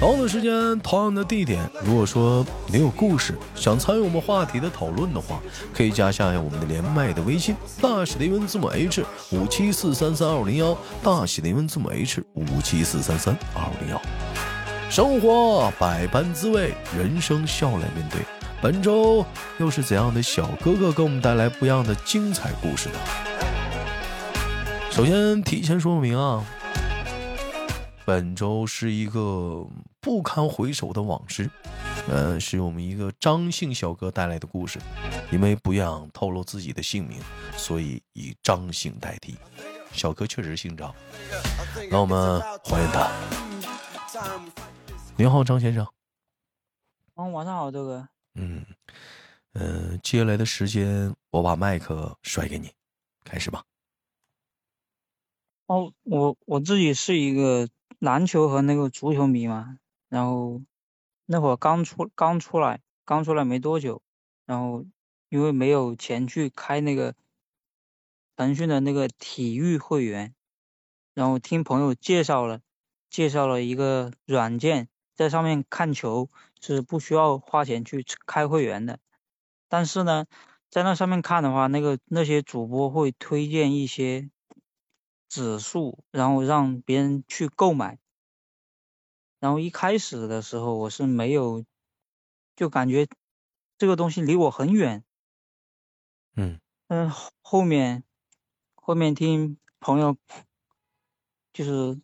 同样的时间，同样的地点。如果说你有故事想参与我们话题的讨论的话，可以加下我们的连麦的微信，大写的英文字母 H 五七四三三二五零幺，大写的英文字母 H 五七四三三二五零幺。生活百般滋味，人生笑来面对。本周又是怎样的小哥哥给我们带来不一样的精彩故事呢？首先提前说明啊。本周是一个不堪回首的往事，呃，是我们一个张姓小哥带来的故事。因为不想透露自己的姓名，所以以张姓代替。小哥确实姓张，让我们欢迎他。您好，张先生。嗯，晚上好，周哥。嗯，呃，接下来的时间我把麦克甩给你，开始吧。哦，我我自己是一个。篮球和那个足球迷嘛，然后那会儿刚出刚出来，刚出来没多久，然后因为没有钱去开那个腾讯的那个体育会员，然后听朋友介绍了，介绍了一个软件，在上面看球是不需要花钱去开会员的，但是呢，在那上面看的话，那个那些主播会推荐一些。指数，然后让别人去购买。然后一开始的时候，我是没有，就感觉这个东西离我很远。嗯嗯，后面后面听朋友就是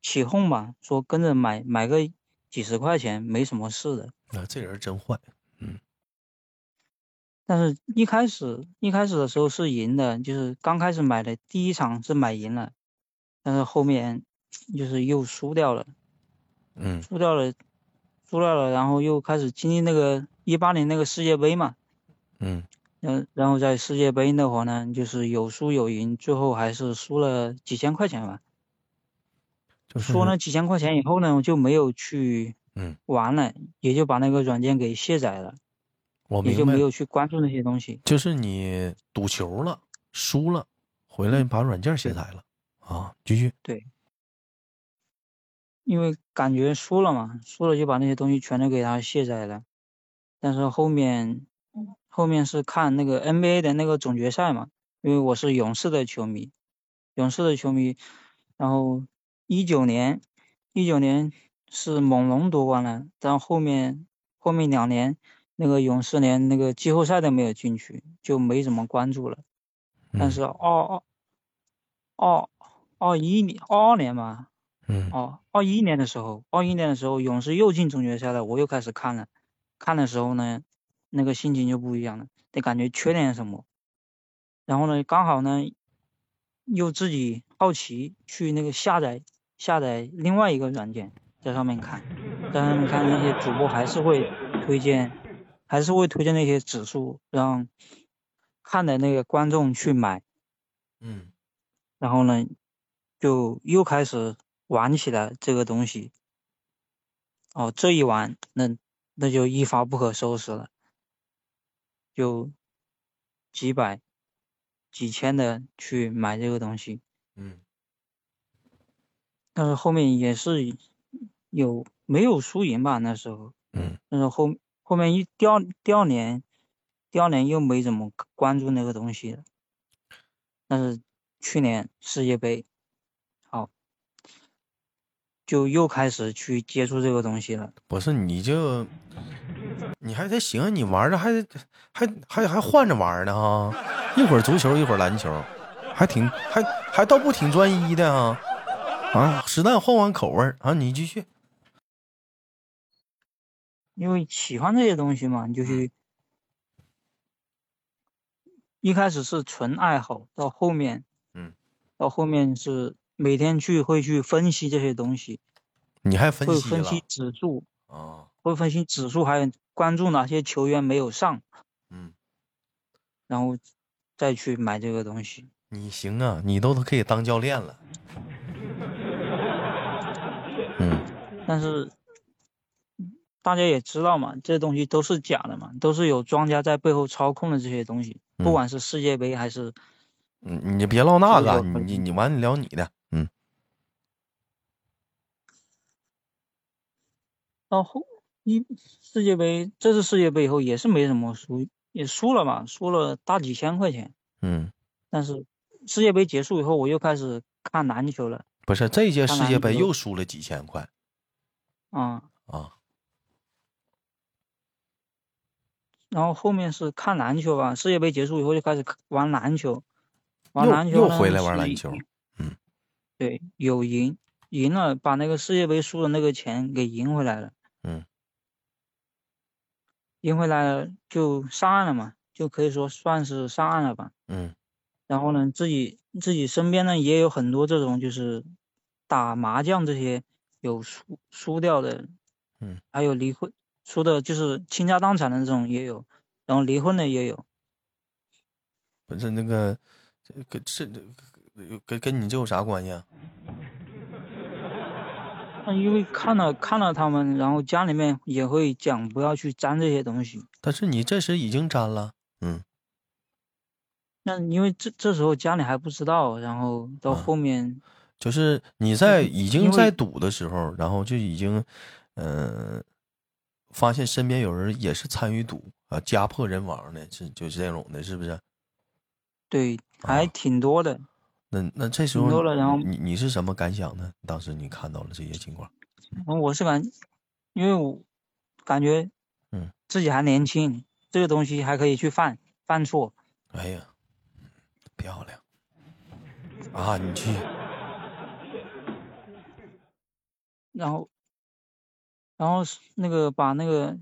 起哄嘛，说跟着买买个几十块钱没什么事的。那这人真坏。嗯。但是，一开始一开始的时候是赢的，就是刚开始买的第一场是买赢了，但是后面就是又输掉了，嗯，输掉了，输掉了，然后又开始经历那个一八年那个世界杯嘛，嗯，然然后在世界杯那会儿呢，就是有输有赢，最后还是输了几千块钱吧，输了几千块钱以后呢，我就没有去嗯玩了，也就把那个软件给卸载了。你就没有去关注那些东西，就是你赌球了，输了，回来把软件卸载了啊，继续。对，因为感觉输了嘛，输了就把那些东西全都给他卸载了。但是后面，后面是看那个 NBA 的那个总决赛嘛，因为我是勇士的球迷，勇士的球迷，然后一九年，一九年是猛龙夺冠了，但后面后面两年。那个勇士连那个季后赛都没有进去，就没怎么关注了。但是二二二二一年二二年嘛，嗯，哦，二一年的时候，二一年的时候，勇士又进总决赛了，我又开始看了。看的时候呢，那个心情就不一样了，得感觉缺点什么。然后呢，刚好呢，又自己好奇去那个下载下载另外一个软件，在上面看，在上面看那些主播还是会推荐。还是会推荐那些指数，让看的那个观众去买，嗯，然后呢，就又开始玩起来这个东西。哦，这一玩，那那就一发不可收拾了，就几百、几千的去买这个东西，嗯，但是后面也是有没有输赢吧？那时候，嗯，但是后。后面一第二第二年，第二年又没怎么关注那个东西了。但是去年世界杯，好，就又开始去接触这个东西了。不是你就，你还得行，你玩的还还还还换着玩呢哈，一会儿足球一会儿篮球，还挺还还倒不挺专一的啊啊，适当换换口味啊，你继续。因为喜欢这些东西嘛，你就去一开始是纯爱好，到后面，嗯，到后面是每天去会去分析这些东西。你还分会析分析指数啊？会分析指数，还有关注哪些球员没有上，嗯，然后再去买这个东西。你行啊，你都都可以当教练了。嗯，但是大家也知道嘛，这东西都是假的嘛，都是有庄家在背后操控的这些东西，不管是世界杯还是……嗯，你别唠那个，你你你完，你聊你的，嗯。然后一世界杯，这次世界杯以后也是没什么输，也输了嘛，输了大几千块钱。嗯。但是世界杯结束以后，我又开始看篮球了。不是这届世界杯又输了几千块。啊啊。然后后面是看篮球吧，世界杯结束以后就开始玩篮球，玩篮球又回来玩篮球，嗯，对，有赢，赢了把那个世界杯输的那个钱给赢回来了，嗯，赢回来了就上岸了嘛，就可以说算是上岸了吧，嗯，然后呢，自己自己身边呢也有很多这种就是打麻将这些有输输掉的，嗯，还有离婚。输的就是倾家荡产的这种也有，然后离婚的也有。不是那个，跟这跟跟你这有啥关系啊？那因为看了看了他们，然后家里面也会讲不要去沾这些东西。但是你这时已经沾了，嗯。那因为这这时候家里还不知道，然后到后面，就是你在已经在赌的时候，然后就已经，嗯。发现身边有人也是参与赌啊，家破人亡的，是就是这种的，是不是？对，还挺多的。那那这时候，多了，然后你你是什么感想呢？当时你看到了这些情况？我是感，因为我感觉，嗯，自己还年轻，这个东西还可以去犯犯错。哎呀，漂亮啊！你去，然后。然后那个把那个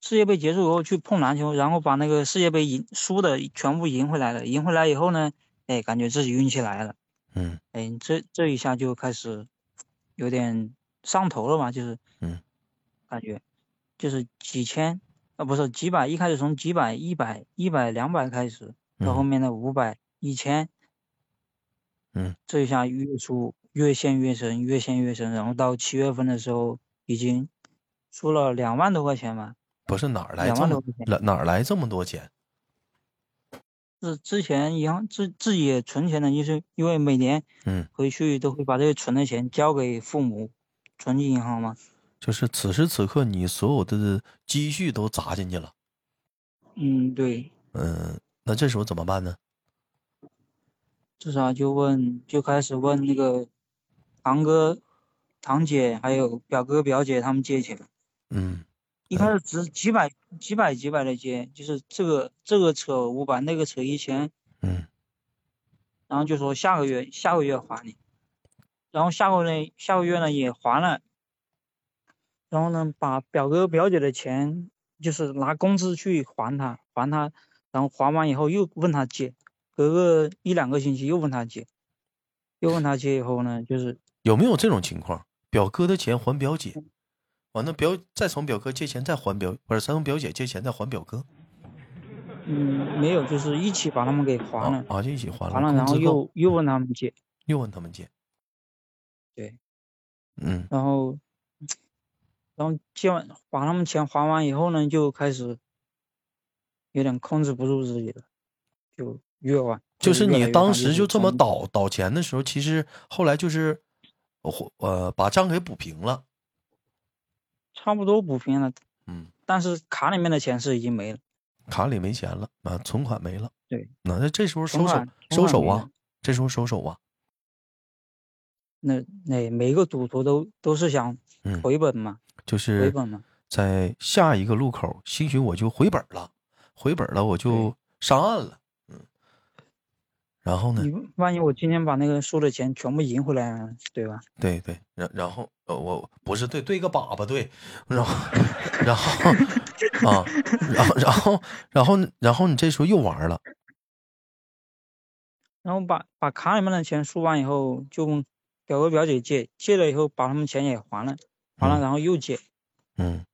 世界杯结束以后去碰篮球，然后把那个世界杯赢输的全部赢回来了。赢回来以后呢，哎，感觉自己运气来了。嗯，哎，这这一下就开始有点上头了嘛，就是嗯，感觉就是几千啊，不是几百，一开始从几百、一百、一百、两百开始，到后面的五百、一千，嗯，这一下越输越陷越深，越陷越深，然后到七月份的时候。已经输了两万多块钱吧？不是哪儿来这么哪哪儿来这么多钱？是之前银行自自己也存钱的，就是因为每年嗯回去都会把这些存的钱交给父母，存进银行嘛。就是此时此刻，你所有的积蓄都砸进去了。嗯，对。嗯，那这时候怎么办呢？至少就问，就开始问那个堂哥。堂姐还有表哥表姐他们借钱，嗯，一开始只几百几百几百的借，就是这个这个扯五百，那个扯一千，嗯，然后就说下个月下个月还你，然后下个月下个月呢也还了，然后呢把表哥表姐的钱就是拿工资去还他还他，然后还完以后又问他借，隔个一两个星期又问他借，又问他借以后呢就是有没有这种情况？表哥的钱还表姐，完了表再从表哥借钱再还表，不是再从表姐借钱再还表哥。嗯，没有，就是一起把他们给还了啊，就一起还了。还了，然后又又问他们借，又问他们借。对，嗯，然后，然后借完把他们钱还完以后呢，就开始有点控制不住自己了，就越玩。就是你当时就这么倒倒钱的时候，其实后来就是。我呃把账给补平了，差不多补平了。嗯，但是卡里面的钱是已经没了，卡里没钱了啊，存款没了。对，那那这时候收手收手啊，这时候收手啊。那那每个赌徒都都是想回本嘛，就是回本嘛，在下一个路口，兴许我就回本了，回本了我就上岸了。然后呢？你万一我今天把那个输的钱全部赢回来，对吧？对对，然然后呃，我不是对对个粑粑对，然后 然后啊，然后然后然后然后你这时候又玩了，然后把把卡里面的钱输完以后，就表哥表姐借，借了以后把他们钱也还了，还了然后又借，嗯，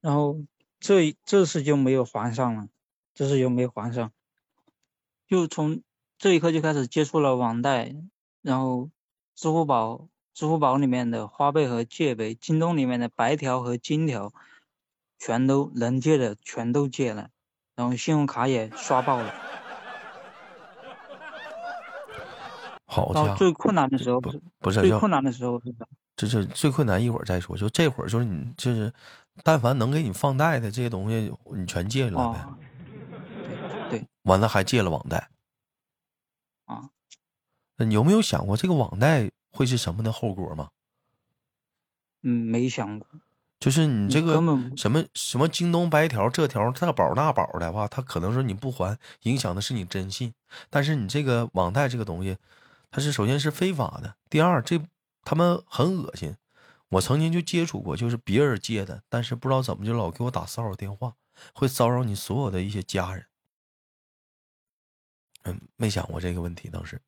然后这这次就没有还上了，这次就没还上，就从这一刻就开始接触了网贷，然后支付宝。支付宝里面的花呗和借呗，京东里面的白条和金条，全都能借的全都借了，然后信用卡也刷爆了。好家伙！最困难的时候不是不是最困难的时候是啥？这是最困难，一会儿再说。就这会儿，就是你就是，但凡能给你放贷的这些东西，你全借了呗。对对。完了还借了网贷。啊。你有没有想过这个网贷？会是什么的后果吗？嗯，没想过。就是你这个什么什么京东白条这条这宝那宝的话，他可能说你不还，影响的是你征信。但是你这个网贷这个东西，它是首先是非法的，第二这他们很恶心。我曾经就接触过，就是别人借的，但是不知道怎么就老给我打骚扰电话，会骚扰你所有的一些家人。嗯，没想过这个问题，当时。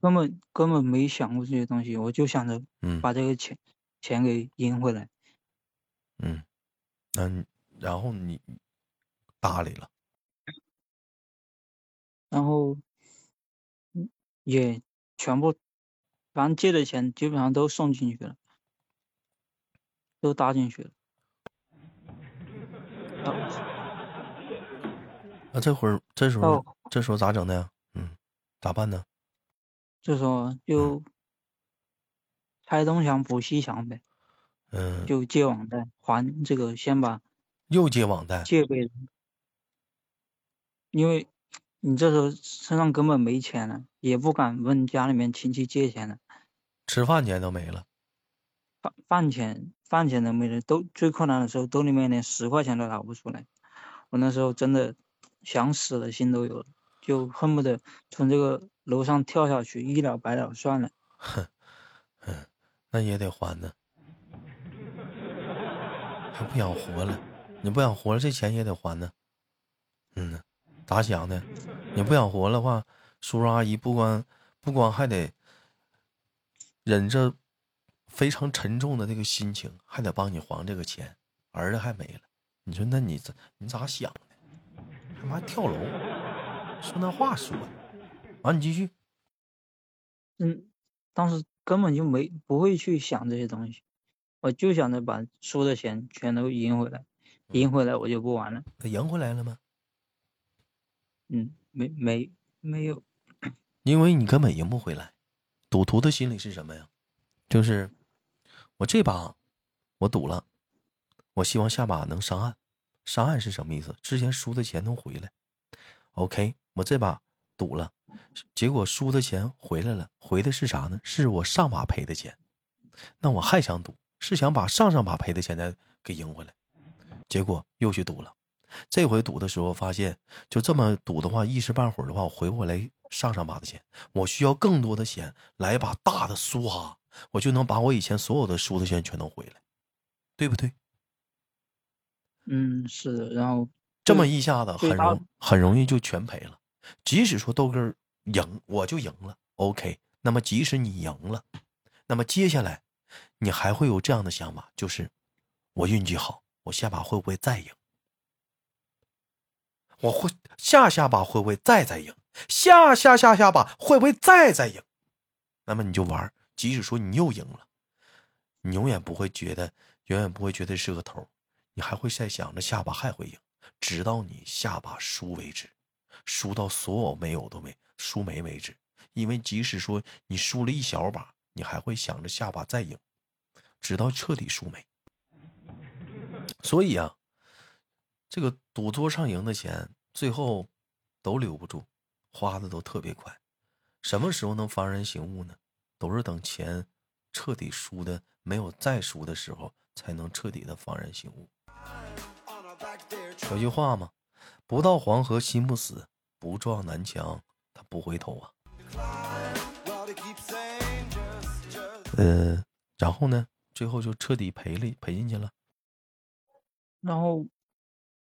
根本根本没想过这些东西，我就想着嗯，把这个钱钱给赢回来。嗯，那然后你搭理了，然后也全部，反正借的钱基本上都送进去了，都搭进去了。那这会儿这时候这时候咋整的呀？嗯，咋办呢？就说就拆东墙补西墙呗，嗯，就借网贷还这个，先把又借网贷借呗，因为你这时候身上根本没钱了，也不敢问家里面亲戚借钱了，吃饭钱都没了，饭饭钱饭钱都没了，都最困难的时候兜里面连十块钱都拿不出来，我那时候真的想死的心都有了，就恨不得从这个。楼上跳下去，一了百了，算了。哼，嗯，那也得还呢。还不想活了？你不想活了，这钱也得还呢。嗯呢，咋想的？你不想活了话，叔叔阿姨不光不光还得忍着非常沉重的这个心情，还得帮你还这个钱。儿子还没了，你说那你咋你咋想？他妈跳楼？说那话说的。啊，你继续。嗯，当时根本就没不会去想这些东西，我就想着把输的钱全都赢回来，赢回来我就不玩了。他赢回来了吗？嗯，没没没有，因为你根本赢不回来。赌徒的心理是什么呀？就是我这把我赌了，我希望下把能上岸。上岸是什么意思？之前输的钱能回来。OK，我这把赌了。结果输的钱回来了，回的是啥呢？是我上把赔的钱。那我还想赌，是想把上上把赔的钱再给赢回来。结果又去赌了，这回赌的时候发现，就这么赌的话，一时半会儿的话，我回不来上上把的钱。我需要更多的钱来一把大的输哈，我就能把我以前所有的输的钱全都回来，对不对？嗯，是的。然后这么一下子，很容很容易就全赔了。即使说豆哥赢，我就赢了。OK，那么即使你赢了，那么接下来你还会有这样的想法，就是我运气好，我下把会不会再赢？我会下下把会不会再再赢？下下下下把会不会再再赢？那么你就玩，即使说你又赢了，你永远不会觉得，永远不会觉得是个头，你还会在想着下把还会赢，直到你下把输为止。输到所有没有都没输没为止，因为即使说你输了一小把，你还会想着下把再赢，直到彻底输没。所以啊，这个赌桌上赢的钱，最后都留不住，花的都特别快。什么时候能幡然醒悟呢？都是等钱彻底输的没有再输的时候，才能彻底的幡然醒悟。有句话嘛，不到黄河心不死。不撞南墙，他不回头啊。呃，然后呢，最后就彻底赔了，赔进去了。然后，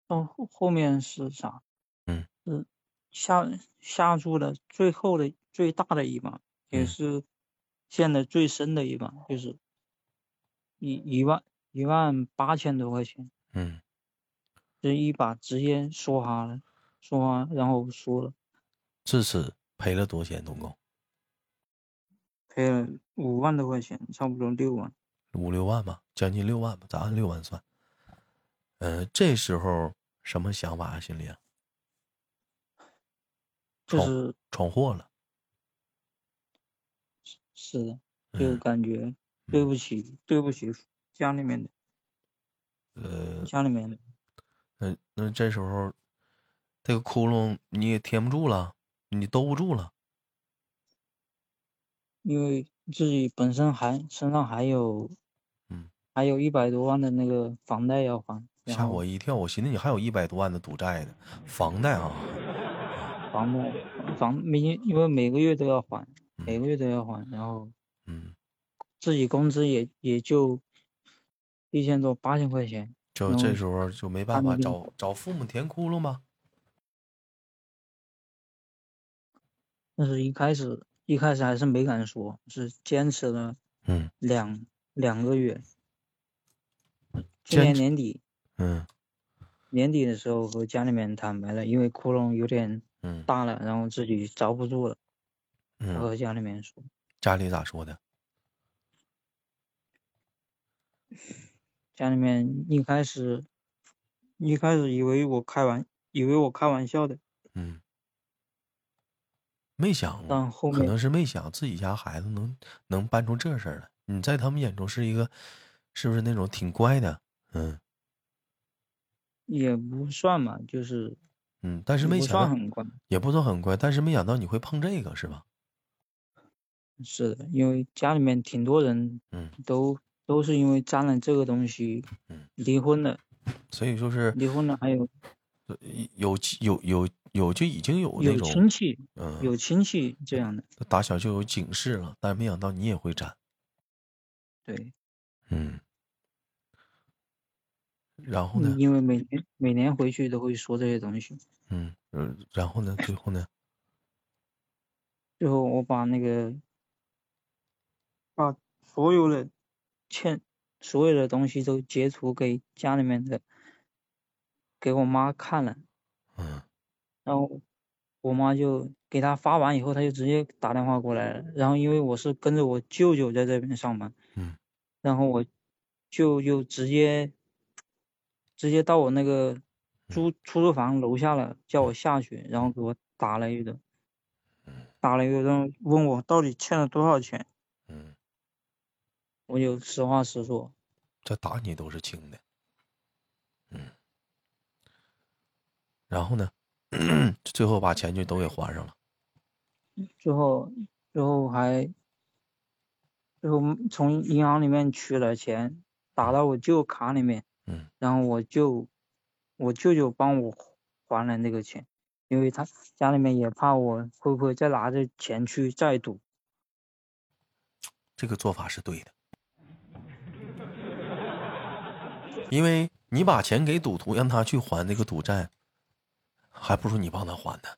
到后后面是啥？嗯，是下下注的最后的最大的一把，也是陷的最深的一把，就是一一万一万八千多块钱。嗯，这一把直接梭哈了，梭哈，然后输了。至此赔了多少钱？总共赔了五万多块钱，差不多六万。五六万吧，将近六万吧，咱按六万算。嗯，这时候什么想法啊？心里啊？就是闯祸了。是的，就感觉对不起，对不起家里面的。呃，家里面的。那那这时候，这个窟窿你也填不住了，你兜不住了。因为自己本身还身上还有。嗯还有一百多万的那个房贷要还，吓我一跳！我寻思你还有一百多万的赌债呢，房贷啊，房贷，房每因为每个月都要还，每个月都要还，然后，嗯，自己工资也也就一千多八千块钱，就这时候就没办法找找父母填窟窿吗？那是一开始一开始还是没敢说，是坚持了嗯两两个月。去年年底，嗯，年底的时候和家里面坦白了，因为窟窿有点大了，然后自己遭不住了，嗯，和家里面说。家里咋说的？家里面一开始，一开始以为我开玩，以为我开玩笑的，嗯，没想，但后面可能是没想自己家孩子能能办出这事儿来。你在他们眼中是一个，是不是那种挺乖的？嗯，也不算嘛，就是，嗯，但是没想到，很乖，也不算很乖，但是没想到你会碰这个，是吧？是的，因为家里面挺多人，嗯，都都是因为沾了这个东西，嗯，离婚的，所以说是离婚了，还有有有有有就已经有那种亲戚，嗯，有亲戚这样的，打小就有警示了，但是没想到你也会沾，对，嗯。然后呢？因为每年每年回去都会说这些东西。嗯嗯，然后呢？最后呢？最后我把那个把所有的欠所有的东西都截图给家里面的，给我妈看了。嗯。然后我妈就给他发完以后，他就直接打电话过来了。然后因为我是跟着我舅舅在这边上班。嗯。然后我舅舅直接。直接到我那个租出租房楼下了，叫我下去，然后给我打了一顿，打了一顿，问我到底欠了多少钱，嗯，我就实话实说，这打你都是轻的，嗯，然后呢，最后把钱就都给还上了，最后最后还最后从银行里面取了钱，打到我舅卡里面。嗯，然后我舅我舅舅帮我还了那个钱，因为他家里面也怕我会不会再拿着钱去再赌。这个做法是对的，因为你把钱给赌徒，让他去还那个赌债，还不如你帮他还呢。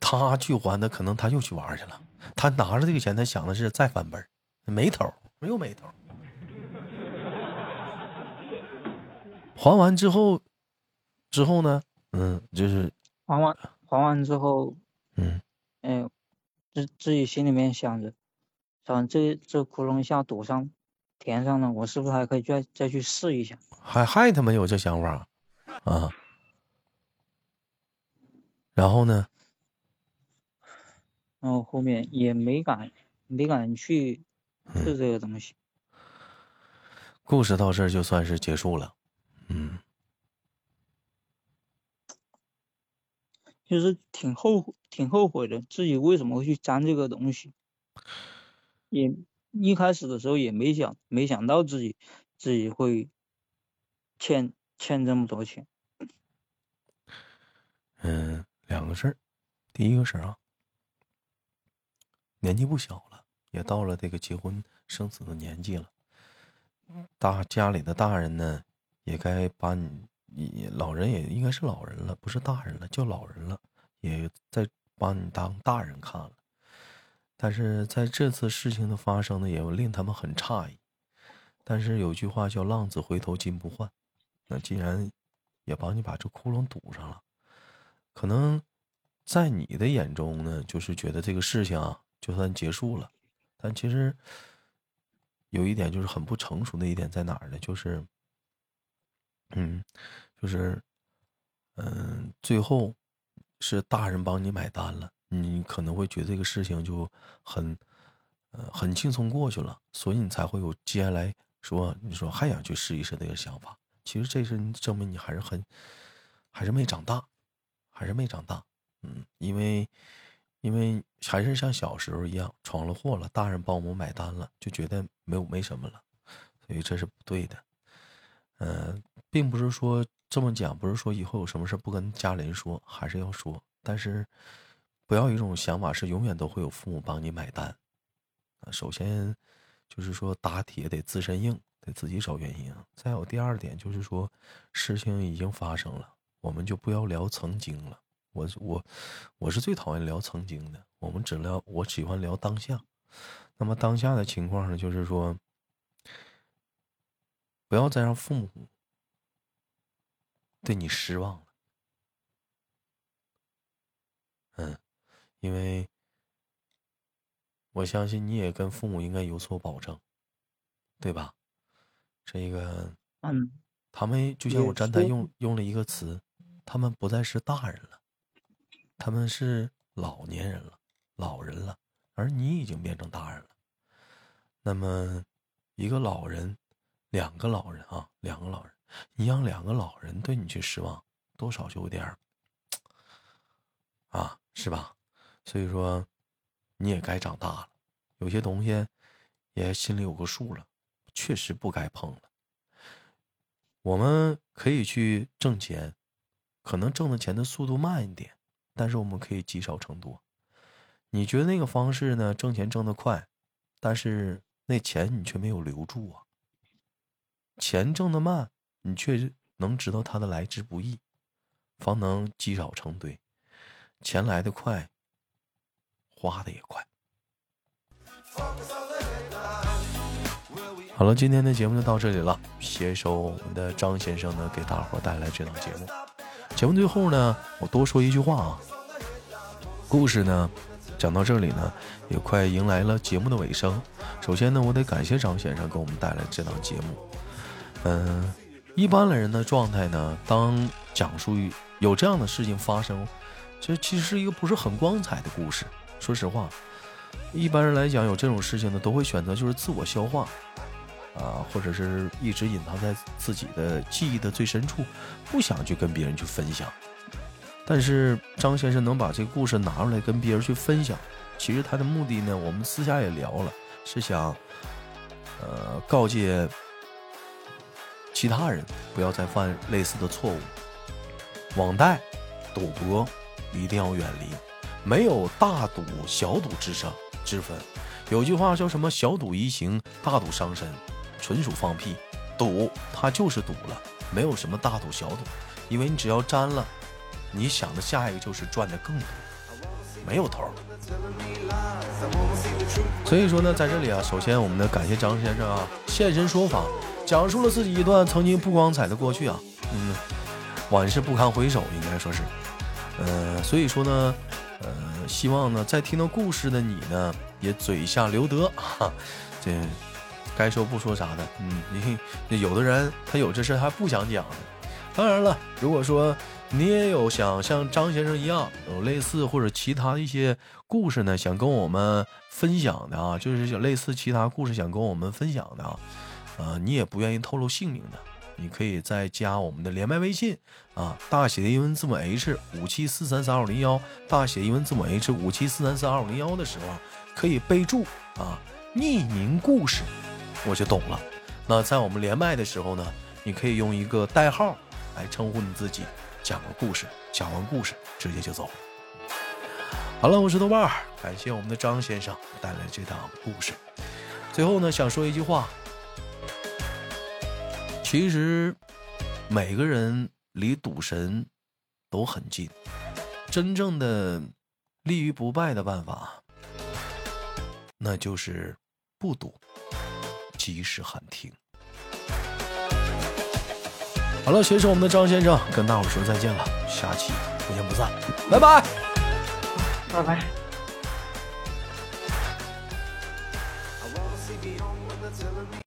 他去还的，可能他又去玩去了。他拿着这个钱，他想的是再翻本没头，没有没头。还完之后，之后呢？嗯，就是还完还完之后，嗯，哎，自自己心里面想着，想这这窟窿一下堵上，填上了，我是不是还可以再再去试一下？还还他妈有这想法啊？然后呢？然后后面也没敢没敢去试这个东西。故事到这儿就算是结束了。嗯，就是挺后悔，挺后悔的，自己为什么会去沾这个东西？也一开始的时候也没想，没想到自己自己会欠欠这么多钱。嗯，两个事儿，第一个事儿啊，年纪不小了，也到了这个结婚生子的年纪了，大家里的大人呢。也该把你，你老人也应该是老人了，不是大人了，叫老人了，也在把你当大人看了。但是在这次事情的发生呢，也令他们很诧异。但是有句话叫“浪子回头金不换”，那既然也帮你把这窟窿堵上了，可能在你的眼中呢，就是觉得这个事情啊，就算结束了。但其实有一点就是很不成熟的一点在哪儿呢？就是，嗯，就是，嗯，最后是大人帮你买单了，你可能会觉得这个事情就很，呃，很轻松过去了，所以你才会有接下来说你说还想去试一试那个想法。其实这是证明你还是很，还是没长大，还是没长大。嗯，因为，因为还是像小时候一样闯了祸了，大人帮我们买单了，就觉得没有没什么了，所以这是不对的。嗯，并不是说这么讲，不是说以后有什么事不跟家里人说，还是要说。但是，不要有一种想法是永远都会有父母帮你买单。啊，首先就是说打铁得自身硬。得自己找原因！再有第二点就是说，事情已经发生了，我们就不要聊曾经了。我我我是最讨厌聊曾经的，我们只聊我喜欢聊当下。那么当下的情况呢，就是说，不要再让父母对你失望了。嗯，因为我相信你也跟父母应该有所保证，对吧？这个，嗯，他们就像我刚才用用了一个词，他们不再是大人了，他们是老年人了，老人了，而你已经变成大人了。那么，一个老人，两个老人啊，两个老人，你让两个老人对你去失望，多少就有点儿，啊，是吧？所以说，你也该长大了，有些东西也心里有个数了。确实不该碰了。我们可以去挣钱，可能挣的钱的速度慢一点，但是我们可以积少成多。你觉得那个方式呢？挣钱挣得快，但是那钱你却没有留住啊。钱挣得慢，你却能知道它的来之不易，方能积少成堆。钱来的快，花的也快。好了，今天的节目就到这里了。携手我们的张先生呢，给大伙带来这档节目。节目最后呢，我多说一句话啊。故事呢，讲到这里呢，也快迎来了节目的尾声。首先呢，我得感谢张先生给我们带来这档节目。嗯，一般的人的状态呢，当讲述有这样的事情发生，这其实是一个不是很光彩的故事。说实话，一般人来讲，有这种事情呢，都会选择就是自我消化。啊，或者是一直隐藏在自己的记忆的最深处，不想去跟别人去分享。但是张先生能把这个故事拿出来跟别人去分享，其实他的目的呢，我们私下也聊了，是想，呃，告诫其他人不要再犯类似的错误。网贷、赌博一定要远离，没有大赌小赌之上之分。有句话叫什么？小赌怡情，大赌伤身。纯属放屁，赌它就是赌了，没有什么大赌小赌，因为你只要沾了，你想的下一个就是赚的更多，没有头。所以说呢，在这里啊，首先我们呢感谢张先生啊现身说法，讲述了自己一段曾经不光彩的过去啊，嗯，往事不堪回首，应该说是，呃，所以说呢，呃，希望呢在听到故事的你呢也嘴下留德 哈，这。该说不说啥的，嗯，你 有的人他有这事他不想讲。当然了，如果说你也有想像张先生一样有类似或者其他一些故事呢，想跟我们分享的啊，就是有类似其他故事想跟我们分享的啊，呃，你也不愿意透露姓名的，你可以再加我们的连麦微信啊，大写的英文字母 H 五七四三三二零幺，大写英文字母 H 五七四三三二五零幺的时候，可以备注啊，匿名故事。我就懂了。那在我们连麦的时候呢，你可以用一个代号来称呼你自己，讲个故事，讲完故事直接就走。好了，我是豆瓣儿，感谢我们的张先生带来这档故事。最后呢，想说一句话：其实每个人离赌神都很近，真正的立于不败的办法，那就是不赌，及时喊停。好了，携手我们的张先生，跟大伙说再见了，下期不见不散，拜拜，拜拜。